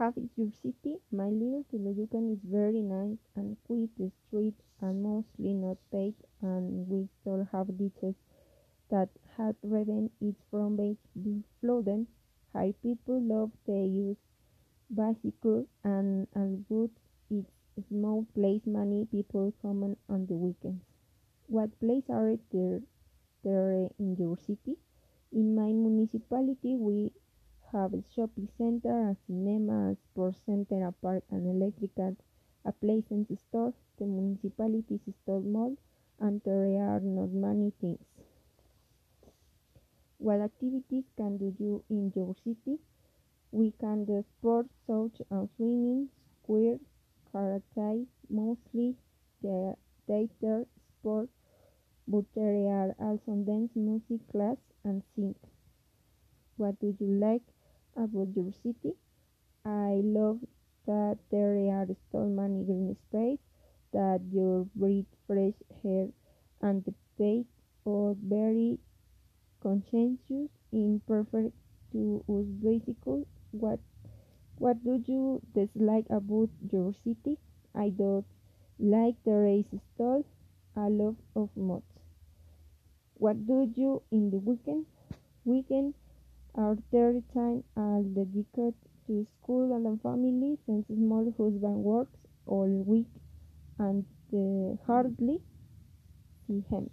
Is your city? My little Teoloyucan is very nice and quiet. The streets are mostly not paved and we still have ditches that have driven it from being flooded. Here people love to use bicycle, and although it's a small place many people come on the weekends. What places are there, there in your city? In my municipality we have a shopping center, a cinema, center, park, an electrical, a pleasant store, the municipality's store mall, and there are not many things. What activities can do you in your city? We can do sports such as swimming, square, karate, mostly the theater, sport, but there are also dance, music class, and sing. What do you like about your city? I love that there are so many green spaces, that you breathe fresh air, and the people are very conscientious in prefer to use bicycles. What what do you dislike about your city? I don't like the race still a lot of mud. What do you in the weekend? Weekends are the time are dedicated to school and family since small husband works all week and uh, hardly see him.